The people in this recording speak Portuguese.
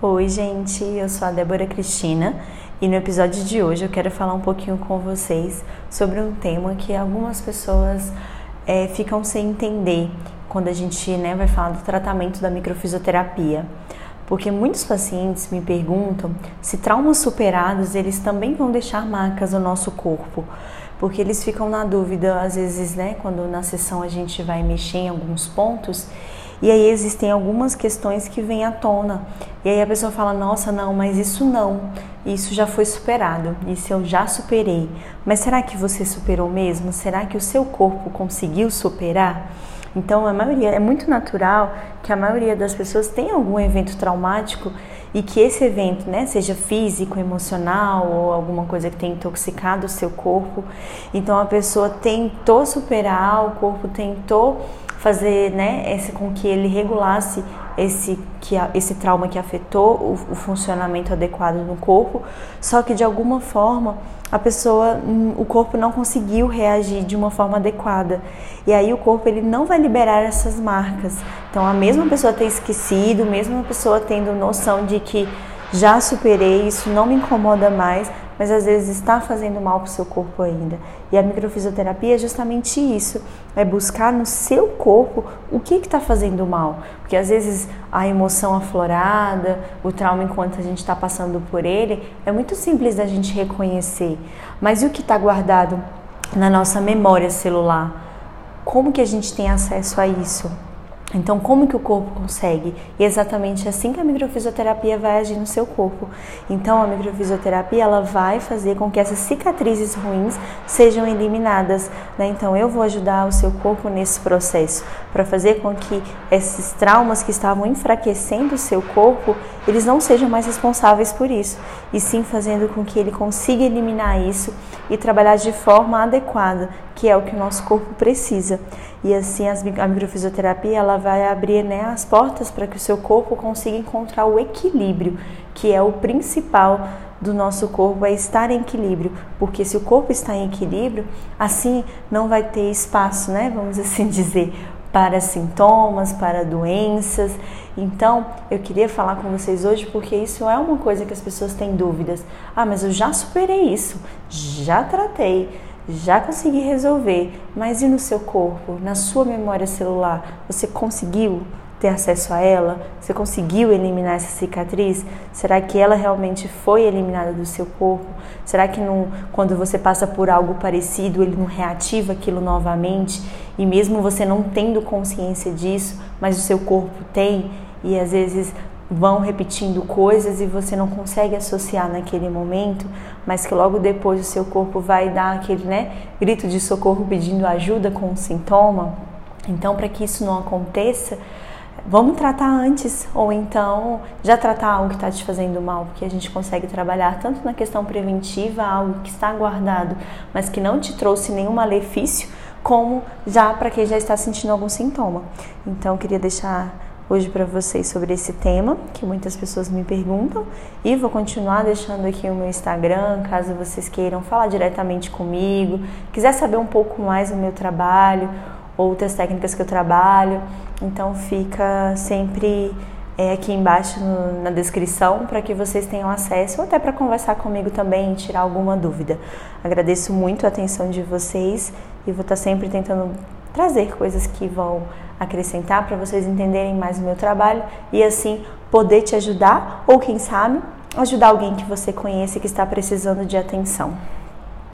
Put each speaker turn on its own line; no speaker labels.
Oi, gente, eu sou a Débora Cristina e no episódio de hoje eu quero falar um pouquinho com vocês sobre um tema que algumas pessoas é, ficam sem entender quando a gente né, vai falar do tratamento da microfisioterapia. Porque muitos pacientes me perguntam se traumas superados eles também vão deixar marcas no nosso corpo. Porque eles ficam na dúvida, às vezes, né, quando na sessão a gente vai mexer em alguns pontos e aí existem algumas questões que vêm à tona. E aí a pessoa fala: "Nossa, não, mas isso não. Isso já foi superado. Isso eu já superei". Mas será que você superou mesmo? Será que o seu corpo conseguiu superar? Então, a maioria é muito natural que a maioria das pessoas tenha algum evento traumático e que esse evento, né, seja físico, emocional ou alguma coisa que tenha intoxicado o seu corpo. Então, a pessoa tentou superar, o corpo tentou fazer né, esse, com que ele regulasse esse, que, esse trauma que afetou o, o funcionamento adequado no corpo, só que de alguma forma a pessoa, hum, o corpo não conseguiu reagir de uma forma adequada. E aí o corpo ele não vai liberar essas marcas. Então a mesma pessoa ter esquecido, mesmo a pessoa tendo noção de que já superei, isso não me incomoda mais, mas às vezes está fazendo mal para o seu corpo ainda. E a microfisioterapia é justamente isso, é buscar no seu corpo o que está fazendo mal. Porque às vezes a emoção aflorada, o trauma enquanto a gente está passando por ele, é muito simples da gente reconhecer. Mas e o que está guardado na nossa memória celular? Como que a gente tem acesso a isso? Então, como que o corpo consegue? E é exatamente assim que a microfisioterapia vai agir no seu corpo. Então, a microfisioterapia ela vai fazer com que essas cicatrizes ruins sejam eliminadas. Né? Então, eu vou ajudar o seu corpo nesse processo para fazer com que esses traumas que estavam enfraquecendo o seu corpo, eles não sejam mais responsáveis por isso, e sim fazendo com que ele consiga eliminar isso e trabalhar de forma adequada, que é o que o nosso corpo precisa. E assim a microfisioterapia ela vai abrir né, as portas para que o seu corpo consiga encontrar o equilíbrio, que é o principal do nosso corpo é estar em equilíbrio, porque se o corpo está em equilíbrio, assim não vai ter espaço, né, vamos assim dizer, para sintomas, para doenças. Então, eu queria falar com vocês hoje porque isso é uma coisa que as pessoas têm dúvidas. Ah, mas eu já superei isso, já tratei já consegui resolver, mas e no seu corpo, na sua memória celular, você conseguiu ter acesso a ela? Você conseguiu eliminar essa cicatriz? Será que ela realmente foi eliminada do seu corpo? Será que não, quando você passa por algo parecido, ele não reativa aquilo novamente? E mesmo você não tendo consciência disso, mas o seu corpo tem, e às vezes vão repetindo coisas e você não consegue associar naquele momento, mas que logo depois o seu corpo vai dar aquele né, grito de socorro pedindo ajuda com o sintoma. Então, para que isso não aconteça, vamos tratar antes, ou então já tratar algo que está te fazendo mal, porque a gente consegue trabalhar tanto na questão preventiva, algo que está guardado, mas que não te trouxe nenhum malefício, como já para quem já está sentindo algum sintoma. Então, queria deixar hoje para vocês sobre esse tema que muitas pessoas me perguntam e vou continuar deixando aqui o meu Instagram, caso vocês queiram falar diretamente comigo, quiser saber um pouco mais do meu trabalho, outras técnicas que eu trabalho, então fica sempre é, aqui embaixo no, na descrição para que vocês tenham acesso ou até para conversar comigo também e tirar alguma dúvida. Agradeço muito a atenção de vocês e vou estar sempre tentando trazer coisas que vão acrescentar para vocês entenderem mais o meu trabalho e assim poder te ajudar ou quem sabe ajudar alguém que você conhece que está precisando de atenção.